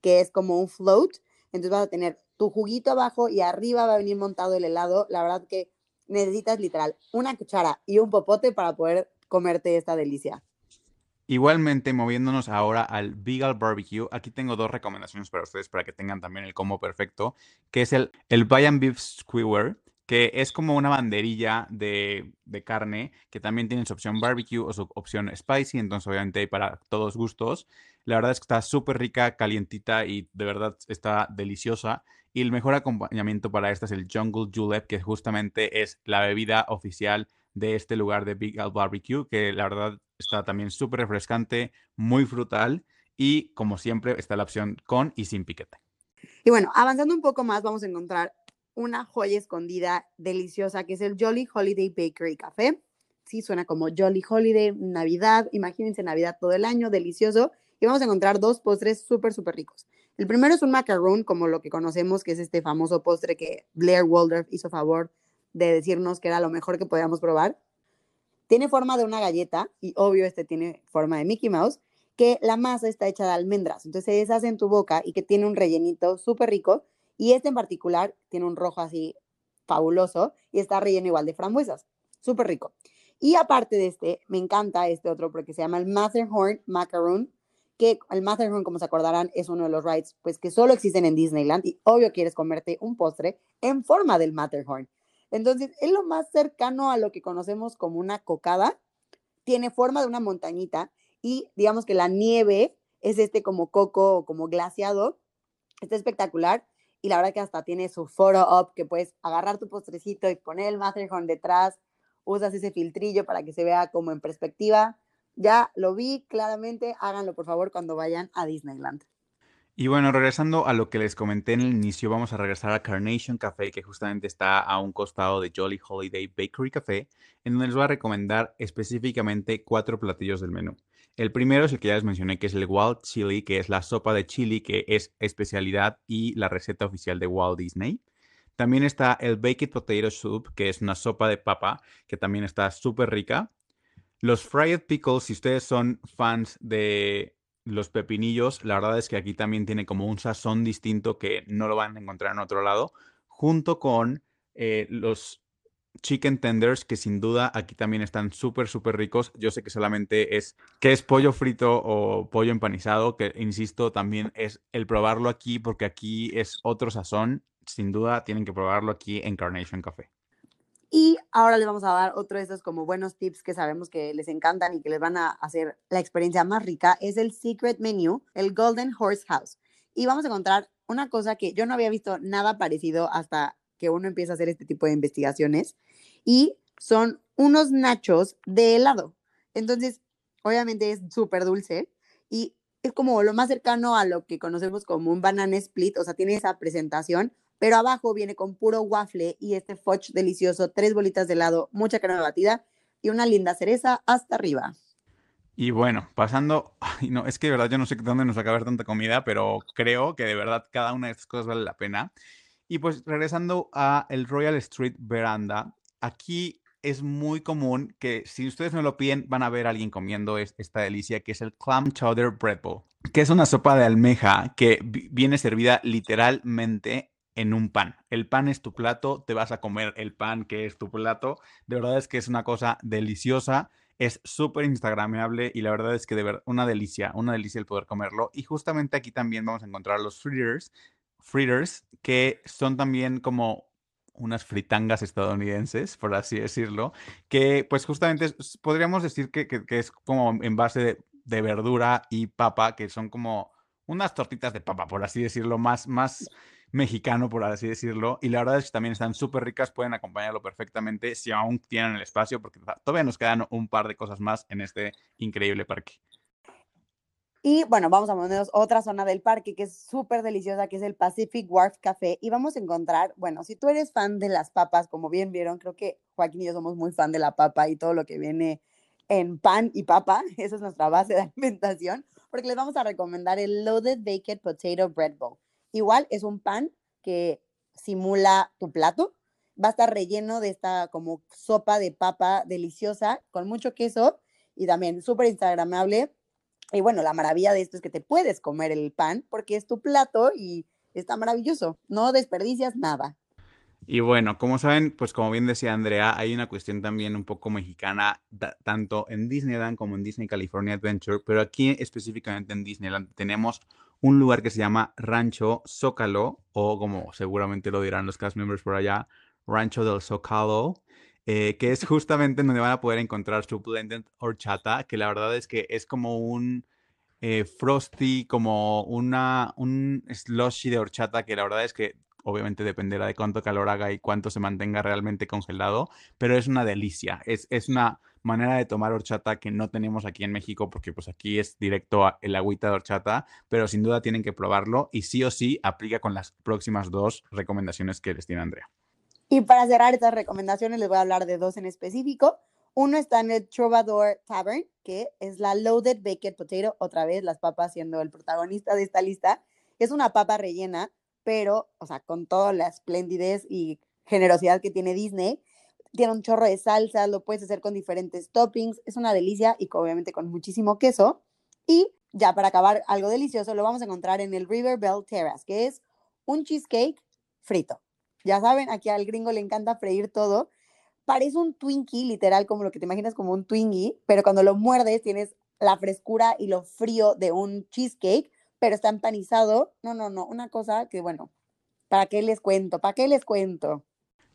que es como un float, entonces vas a tener tu juguito abajo y arriba va a venir montado el helado, la verdad que necesitas literal una cuchara y un popote para poder comerte esta delicia. Igualmente, moviéndonos ahora al Vegan Barbecue, aquí tengo dos recomendaciones para ustedes para que tengan también el combo perfecto, que es el, el Bayern Beef Skewer, que es como una banderilla de, de, carne, que también tiene su opción barbecue o su opción spicy, entonces obviamente hay para todos gustos. La verdad es que está súper rica, calientita y de verdad está deliciosa. Y el mejor acompañamiento para esta es el Jungle Julep, que justamente es la bebida oficial de este lugar de Big Barbecue, que la verdad está también súper refrescante, muy frutal y como siempre está la opción con y sin piquete. Y bueno, avanzando un poco más, vamos a encontrar una joya escondida deliciosa que es el Jolly Holiday Bakery Café. Sí, suena como Jolly Holiday, Navidad, imagínense Navidad todo el año, delicioso. Y vamos a encontrar dos postres súper, súper ricos. El primero es un macaroon, como lo que conocemos, que es este famoso postre que Blair Waldorf hizo favor de decirnos que era lo mejor que podíamos probar. Tiene forma de una galleta, y obvio este tiene forma de Mickey Mouse, que la masa está hecha de almendras, entonces se deshace en tu boca y que tiene un rellenito súper rico, y este en particular tiene un rojo así fabuloso y está relleno igual de frambuesas, súper rico. Y aparte de este, me encanta este otro porque se llama el Matterhorn Macaroon, que el Matterhorn, como se acordarán, es uno de los rides pues que solo existen en Disneyland y obvio quieres comerte un postre en forma del Matterhorn. Entonces, es lo más cercano a lo que conocemos como una cocada. Tiene forma de una montañita y digamos que la nieve es este como coco o como glaciado. Está espectacular y la verdad que hasta tiene su photo up que puedes agarrar tu postrecito y poner el Matterhorn detrás. Usas ese filtrillo para que se vea como en perspectiva ya lo vi claramente, háganlo por favor cuando vayan a Disneyland. Y bueno, regresando a lo que les comenté en el inicio, vamos a regresar a Carnation Café, que justamente está a un costado de Jolly Holiday Bakery Café, en donde les voy a recomendar específicamente cuatro platillos del menú. El primero es el que ya les mencioné, que es el Wild Chili, que es la sopa de chili, que es especialidad y la receta oficial de Walt Disney. También está el Baked Potato Soup, que es una sopa de papa, que también está súper rica. Los fried pickles, si ustedes son fans de los pepinillos, la verdad es que aquí también tiene como un sazón distinto que no lo van a encontrar en otro lado, junto con eh, los chicken tenders, que sin duda aquí también están súper, súper ricos. Yo sé que solamente es que es pollo frito o pollo empanizado, que insisto, también es el probarlo aquí, porque aquí es otro sazón. Sin duda tienen que probarlo aquí en Carnation Café. Y ahora les vamos a dar otro de estos como buenos tips que sabemos que les encantan y que les van a hacer la experiencia más rica. Es el Secret Menu, el Golden Horse House. Y vamos a encontrar una cosa que yo no había visto nada parecido hasta que uno empieza a hacer este tipo de investigaciones. Y son unos nachos de helado. Entonces, obviamente es súper dulce y es como lo más cercano a lo que conocemos como un banana split, o sea, tiene esa presentación, pero abajo viene con puro waffle y este fudge delicioso, tres bolitas de helado, mucha crema batida y una linda cereza hasta arriba. Y bueno, pasando, no, es que de verdad yo no sé dónde nos va a caber tanta comida, pero creo que de verdad cada una de estas cosas vale la pena. Y pues regresando a el Royal Street Veranda, aquí es muy común que si ustedes no lo piden, van a ver a alguien comiendo esta delicia que es el Clam Chowder Bread Bowl, que es una sopa de almeja que viene servida literalmente en un pan. El pan es tu plato, te vas a comer el pan que es tu plato. De verdad es que es una cosa deliciosa, es súper instagrameable y la verdad es que de verdad una delicia, una delicia el poder comerlo. Y justamente aquí también vamos a encontrar los fritters, fritters que son también como unas fritangas estadounidenses, por así decirlo, que pues justamente podríamos decir que, es como en base de, de, verdura y papa, que son como unas tortitas de papa, por así decirlo, más, más mexicano, por así decirlo. Y la verdad es que también están súper ricas, pueden acompañarlo perfectamente si aún tienen el espacio, porque todavía nos quedan un par de cosas más en este increíble parque. Y bueno, vamos a ponernos otra zona del parque que es súper deliciosa, que es el Pacific Wharf Café. Y vamos a encontrar, bueno, si tú eres fan de las papas, como bien vieron, creo que Joaquín y yo somos muy fan de la papa y todo lo que viene en pan y papa. Esa es nuestra base de alimentación, porque les vamos a recomendar el Loaded Baked Potato Bread Bowl. Igual es un pan que simula tu plato. Va a estar relleno de esta como sopa de papa deliciosa con mucho queso y también súper instagramable y bueno, la maravilla de esto es que te puedes comer el pan porque es tu plato y está maravilloso. No desperdicias nada. Y bueno, como saben, pues como bien decía Andrea, hay una cuestión también un poco mexicana, tanto en Disneyland como en Disney California Adventure, pero aquí específicamente en Disneyland tenemos un lugar que se llama Rancho Zócalo, o como seguramente lo dirán los cast members por allá, Rancho del Zócalo, eh, que es justamente donde van a poder encontrar su blended horchata, que la verdad es que es como un eh, frosty, como una, un slushy de horchata, que la verdad es que obviamente dependerá de cuánto calor haga y cuánto se mantenga realmente congelado, pero es una delicia, es, es una manera de tomar horchata que no tenemos aquí en México, porque pues aquí es directo el agüita de horchata, pero sin duda tienen que probarlo y sí o sí aplica con las próximas dos recomendaciones que les tiene Andrea. Y para cerrar estas recomendaciones, les voy a hablar de dos en específico. Uno está en el Trovador Tavern, que es la Loaded Baked Potato, otra vez las papas siendo el protagonista de esta lista. Es una papa rellena, pero, o sea, con toda la esplendidez y generosidad que tiene Disney. Tiene un chorro de salsa, lo puedes hacer con diferentes toppings, es una delicia y obviamente con muchísimo queso. Y ya para acabar algo delicioso, lo vamos a encontrar en el River Bell Terrace, que es un cheesecake frito. Ya saben, aquí al gringo le encanta freír todo. Parece un Twinkie, literal, como lo que te imaginas como un Twinkie, pero cuando lo muerdes tienes la frescura y lo frío de un cheesecake, pero está empanizado. No, no, no, una cosa que, bueno, ¿para qué les cuento? ¿Para qué les cuento?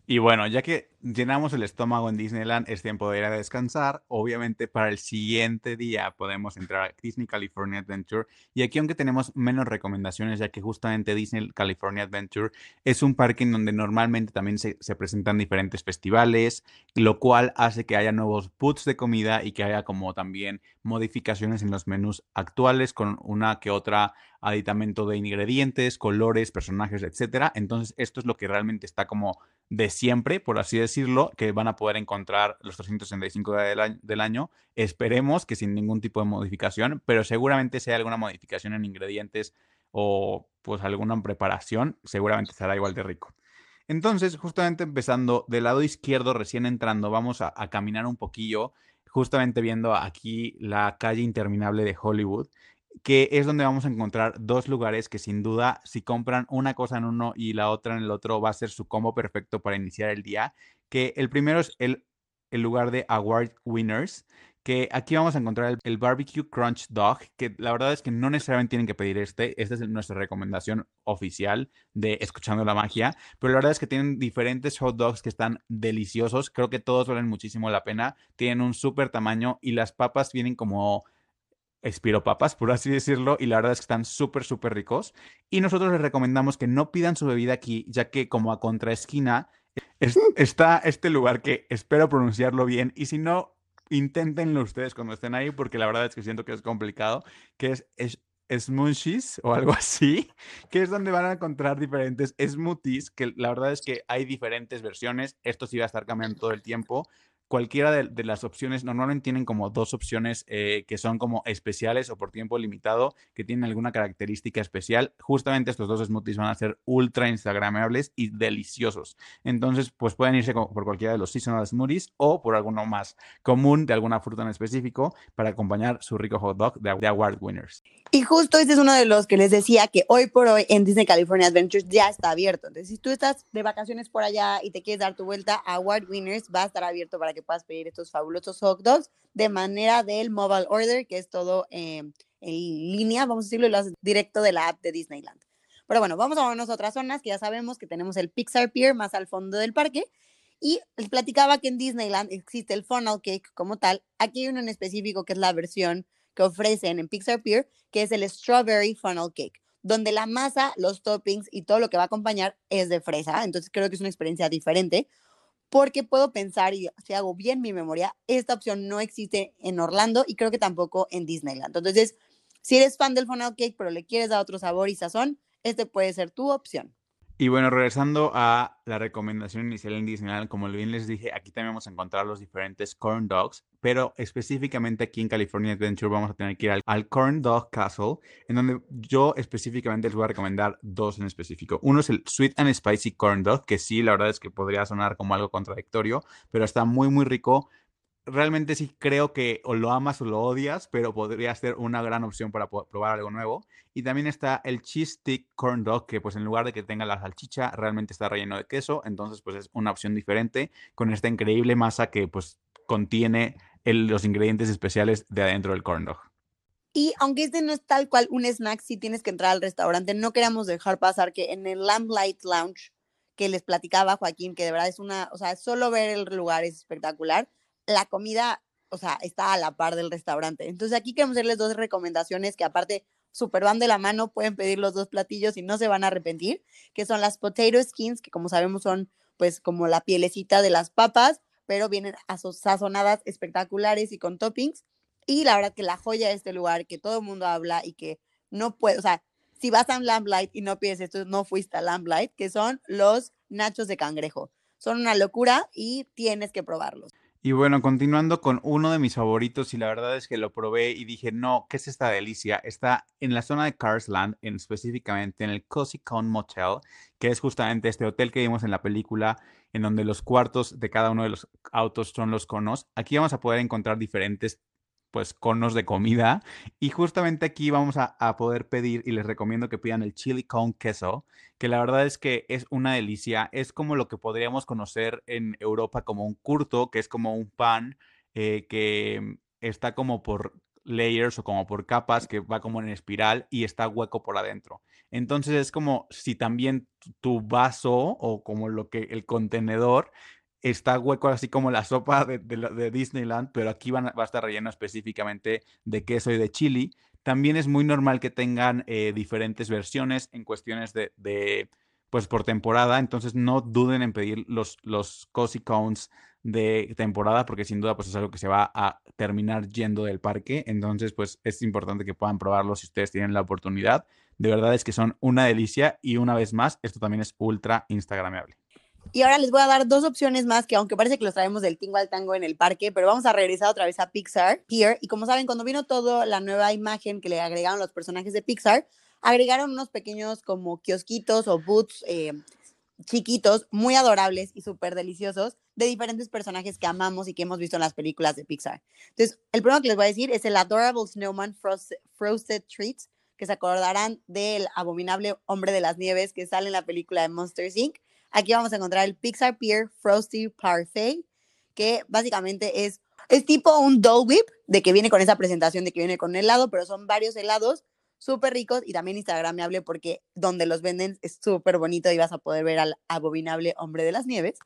Y bueno, ya que llenamos el estómago en Disneyland, es tiempo de ir a descansar. Obviamente para el siguiente día podemos entrar a Disney California Adventure. Y aquí aunque tenemos menos recomendaciones, ya que justamente Disney California Adventure es un parque en donde normalmente también se, se presentan diferentes festivales, lo cual hace que haya nuevos booths de comida y que haya como también modificaciones en los menús actuales con una que otra aditamento de ingredientes, colores, personajes, etcétera. Entonces, esto es lo que realmente está como de siempre, por así decirlo, que van a poder encontrar los 365 días del año. Esperemos que sin ningún tipo de modificación, pero seguramente si hay alguna modificación en ingredientes o pues alguna preparación, seguramente será igual de rico. Entonces, justamente empezando del lado izquierdo, recién entrando, vamos a caminar un poquillo, justamente viendo aquí la calle interminable de Hollywood que es donde vamos a encontrar dos lugares que sin duda, si compran una cosa en uno y la otra en el otro, va a ser su combo perfecto para iniciar el día. Que el primero es el, el lugar de Award Winners, que aquí vamos a encontrar el, Barbecue Crunch Dog, que la verdad es que no necesariamente tienen que pedir este, esta es nuestra recomendación oficial de Escuchando la Magia, pero la verdad es que tienen diferentes hot dogs que están deliciosos, creo que todos valen muchísimo la pena, tienen un súper tamaño y las papas vienen como espiropapas, por así decirlo, y la verdad es que están súper, súper ricos. Y nosotros les recomendamos que no pidan su bebida aquí, ya que como a contraesquina está este lugar que espero pronunciarlo bien, y si no, inténtenlo ustedes cuando estén ahí, porque la verdad es que siento que es complicado, que es, es smoothies o algo así, que es donde van a encontrar diferentes smoothies, que la verdad es que hay diferentes versiones, esto sí va a estar cambiando todo el tiempo, cualquiera de, las opciones, normalmente tienen como dos opciones eh, que son como especiales o por tiempo limitado, que tienen alguna característica especial. Justamente estos dos smoothies van a ser ultra instagramables y deliciosos. Entonces, pues pueden irse por cualquiera de los seasonal smoothies o por alguno más común de alguna fruta en específico para acompañar su rico hot dog de, de award winners. Y justo este es uno de los que les decía que hoy por hoy en Disney California Adventures ya está abierto. Entonces, si tú estás de vacaciones por allá y te quieres dar tu vuelta, Award Winners va a estar abierto para que puedas pedir estos fabulosos hot dogs de manera del mobile order, que es todo em, en línea, vamos a decirlo, lo haces directo de la app de Disneyland. Pero bueno, vamos a vernos a otras zonas que ya sabemos que tenemos el Pixar Pier más al fondo del parque. Y les platicaba que en Disneyland existe el funnel cake como tal. Aquí hay uno en específico que es la versión que ofrecen en Pixar Pier, que es el Strawberry Funnel Cake, donde la masa, los toppings y todo lo que va a acompañar es de fresa. Entonces creo que es una experiencia diferente porque puedo pensar, y si hago bien mi memoria, esta opción no existe en Orlando y creo que tampoco en Disneyland. Entonces, Si eres fan del funnel cake, pero le quieres dar otro sabor y sazón, este puede ser tu opción. Y bueno, regresando a la recomendación inicial en Disneyland, como bien les dije, aquí también vamos a encontrar los diferentes corn dogs, pero específicamente aquí en California Adventure vamos a tener que ir al, Corn Dog Castle, en donde yo específicamente les voy a recomendar dos en específico. Uno es el Sweet and Spicy Corn Dog, que sí, la verdad es que podría sonar como algo contradictorio, pero está muy, muy rico realmente sí creo que o lo amas o lo odias, pero podría ser una gran opción para probar algo nuevo. Y también está el cheese stick corn dog, que pues en lugar de que tenga la salchicha, realmente está relleno de queso. Entonces pues es una opción diferente con esta increíble masa que pues contiene los ingredientes especiales de adentro del corn dog. Y aunque este no es tal cual un snack, si tienes que entrar al restaurante, no queremos dejar pasar que en el Lamplight Lounge que les platicaba Joaquín, que de verdad es una, o sea, solo ver el lugar es espectacular la comida, o sea, está a la par del restaurante. Entonces aquí queremos hacerles dos recomendaciones que aparte super van de la mano, pueden pedir los dos platillos y no se van a arrepentir, que son las potato skins, que como sabemos son pues como la pielecita de las papas, pero vienen sazonadas espectaculares y con toppings. Y la verdad que la joya de este lugar, que todo el mundo habla y que no puede, o sea, si vas a Lamplight y no pides esto, no fuiste a Lamplight, que son los nachos de cangrejo. Son una locura y tienes que probarlos. Y bueno, continuando con uno de mis favoritos, y la verdad es que lo probé y dije, no, ¿qué es esta delicia? Está en la zona de Carsland, en, específicamente en el Cozy Con Motel, que es justamente este hotel que vimos en la película, en donde los cuartos de cada uno de los autos son los conos. Aquí vamos a poder encontrar diferentes pues conos de comida. Y justamente aquí vamos a, poder pedir y les recomiendo que pidan el chili con queso, que la verdad es que es una delicia. Es como lo que podríamos conocer en Europa como un curto, que es como un pan eh, que está como por layers o como por capas, que va como en espiral y está hueco por adentro. Entonces es como si también tu vaso o como lo que el contenedor está hueco así como la sopa de, Disneyland, pero aquí va a estar relleno específicamente de queso y de chili. También es muy normal que tengan eh, diferentes versiones en cuestiones de, pues por temporada, entonces no duden en pedir los, los cozy cones de temporada porque sin duda pues es algo que se va a terminar yendo del parque, entonces pues es importante que puedan probarlo si ustedes tienen la oportunidad. De verdad es que son una delicia y una vez más, esto también es ultra instagramable. Y ahora les voy a dar dos opciones más que aunque parece que los traemos del tingo al tango en el parque, pero vamos a regresar otra vez a Pixar Pier. Y como saben, cuando vino todo la nueva imagen que le agregaron los personajes de Pixar, agregaron unos pequeños como kiosquitos o boots eh, chiquitos, muy adorables y súper deliciosos de diferentes personajes que amamos y que hemos visto en las películas de Pixar. Entonces, el primero que les voy a decir es el Adorable Snowman Frosted Treats, que se acordarán del abominable hombre de las nieves que sale en la película de Monsters Inc. Aquí vamos a encontrar el Pixar Pier Frosty Parfait, que básicamente es, es tipo un Dole Whip, de que viene con esa presentación de que viene con helado, pero son varios helados súper ricos y también instagramable porque donde los venden es súper bonito y vas a poder ver al abominable hombre de las nieves.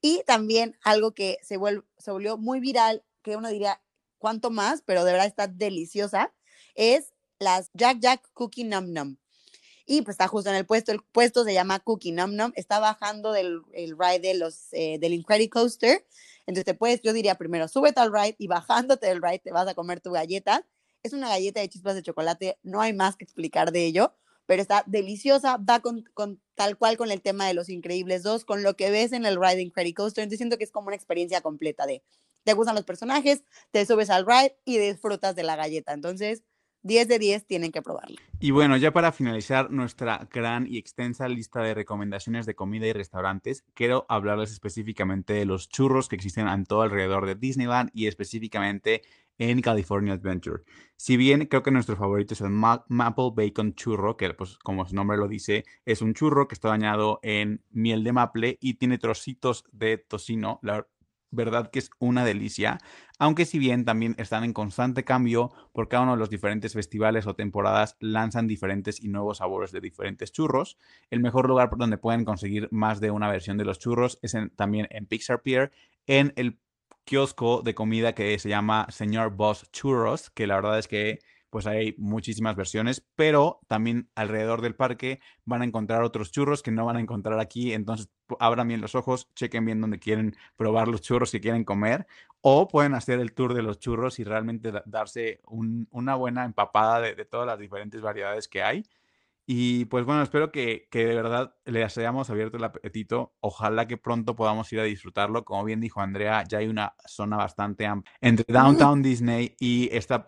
Y también algo que se, se volvió muy viral, que uno diría, ¿cuánto más? Pero de verdad está deliciosa, es las Jack Jack Cookie Num Num y pues está justo en el puesto. El puesto se llama Cookie Num Num. Está bajando del el ride de los, eh, del Incredicoaster. Entonces te puedes, yo diría primero, súbete al ride y bajándote del ride te vas a comer tu galleta. Es una galleta de chispas de chocolate, no hay más que explicar de ello, pero está deliciosa, va con, con tal cual con el tema de los increíbles dos, con lo que ves en el ride de Incredicoaster. Entonces siento que es como una experiencia completa de, te gustan los personajes, te subes al ride y disfrutas de la galleta. Entonces, 10 de 10 tienen que probarlo. Y bueno, ya para finalizar nuestra gran y extensa lista de recomendaciones de comida y restaurantes, quiero hablarles específicamente de los churros que existen en todo alrededor de Disneyland y específicamente en California Adventure. Si bien creo que nuestro favorito es el Maple Bacon Churro, que pues como su nombre lo dice, es un churro que está bañado en miel de maple y tiene trocitos de tocino. La verdad que es una delicia, aunque si bien también están en constante cambio, por cada uno de los diferentes festivales o temporadas lanzan diferentes y nuevos sabores de diferentes churros. El mejor lugar donde pueden conseguir más de una versión de los churros es también en Pixar Pier, en el kiosco de comida que se llama Señor Boss Churros, que la verdad es que pues hay muchísimas versiones, pero también alrededor del parque van a encontrar otros churros que no van a encontrar aquí, entonces abran bien los ojos, chequen bien dónde quieren probar los churros si quieren comer, o pueden hacer el tour de los churros y realmente darse una buena empapada de todas las diferentes variedades que hay. Y pues bueno, espero que, que, de verdad les hayamos abierto el apetito. Ojalá que pronto podamos ir a disfrutarlo. Como bien dijo Andrea, ya hay una zona bastante amplia entre Downtown Disney y esta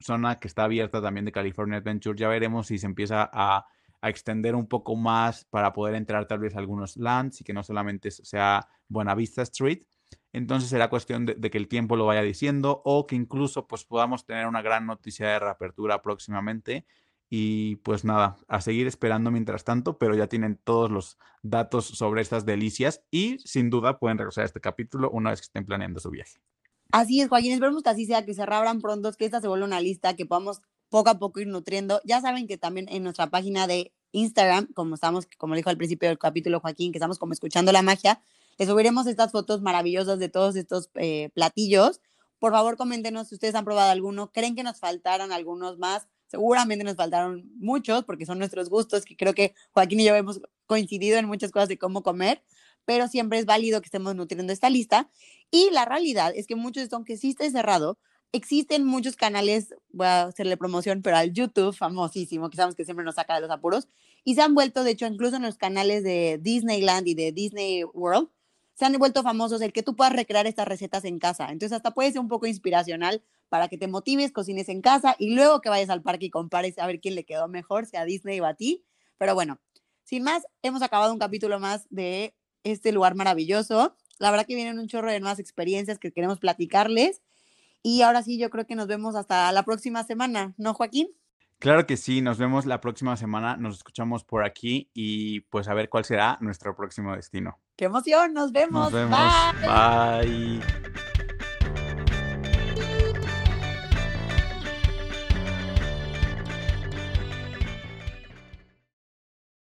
zona que está abierta también de California Adventure. Ya veremos si se empieza a, a, extender un poco más para poder entrar tal vez a algunos lands y que no solamente sea Buenavista Street. Entonces será cuestión de, de, que el tiempo lo vaya diciendo o que incluso pues podamos tener una gran noticia de reapertura próximamente y pues nada, a seguir esperando mientras tanto, pero ya tienen todos los datos sobre estas delicias y sin duda pueden regresar este capítulo una vez que estén planeando su viaje. Así es, Joaquín, esperemos que así sea, que se reabran pronto, que esta se vuelva una lista, que podamos poco a poco ir nutriendo. Ya saben que también en nuestra página de Instagram, como estamos, como dijo al principio del capítulo Joaquín, que estamos como escuchando la magia, les subiremos estas fotos maravillosas de todos estos eh, platillos. Por favor, coméntenos si ustedes han probado alguno, creen que nos faltaran algunos más Seguramente nos faltaron muchos porque son nuestros gustos, que creo que Joaquín y yo hemos coincidido en muchas cosas de cómo comer, pero siempre es válido que estemos nutriendo esta lista. Y la realidad es que muchos de aunque sí esté cerrado, existen muchos canales, voy a hacerle promoción, pero al YouTube, famosísimo, que sabemos que siempre nos saca de los apuros, y se han vuelto, de hecho, incluso en los canales de Disneyland y de Disney World, se han vuelto famosos el que tú puedas recrear estas recetas en casa. Entonces, hasta puede ser un poco inspiracional para que te motives, cocines en casa y luego que vayas al parque y compares a ver quién le quedó mejor, sea Disney o a ti. Pero bueno, sin más, hemos acabado un capítulo más de este lugar maravilloso. La verdad que vienen un chorro de nuevas experiencias que queremos platicarles. Y ahora sí, yo creo que nos vemos hasta la próxima semana, ¿no, Joaquín? Claro que sí, nos vemos la próxima semana, nos escuchamos por aquí y pues a ver cuál será nuestro próximo destino. ¡Qué emoción! Nos vemos. Nos vemos. Bye. Bye.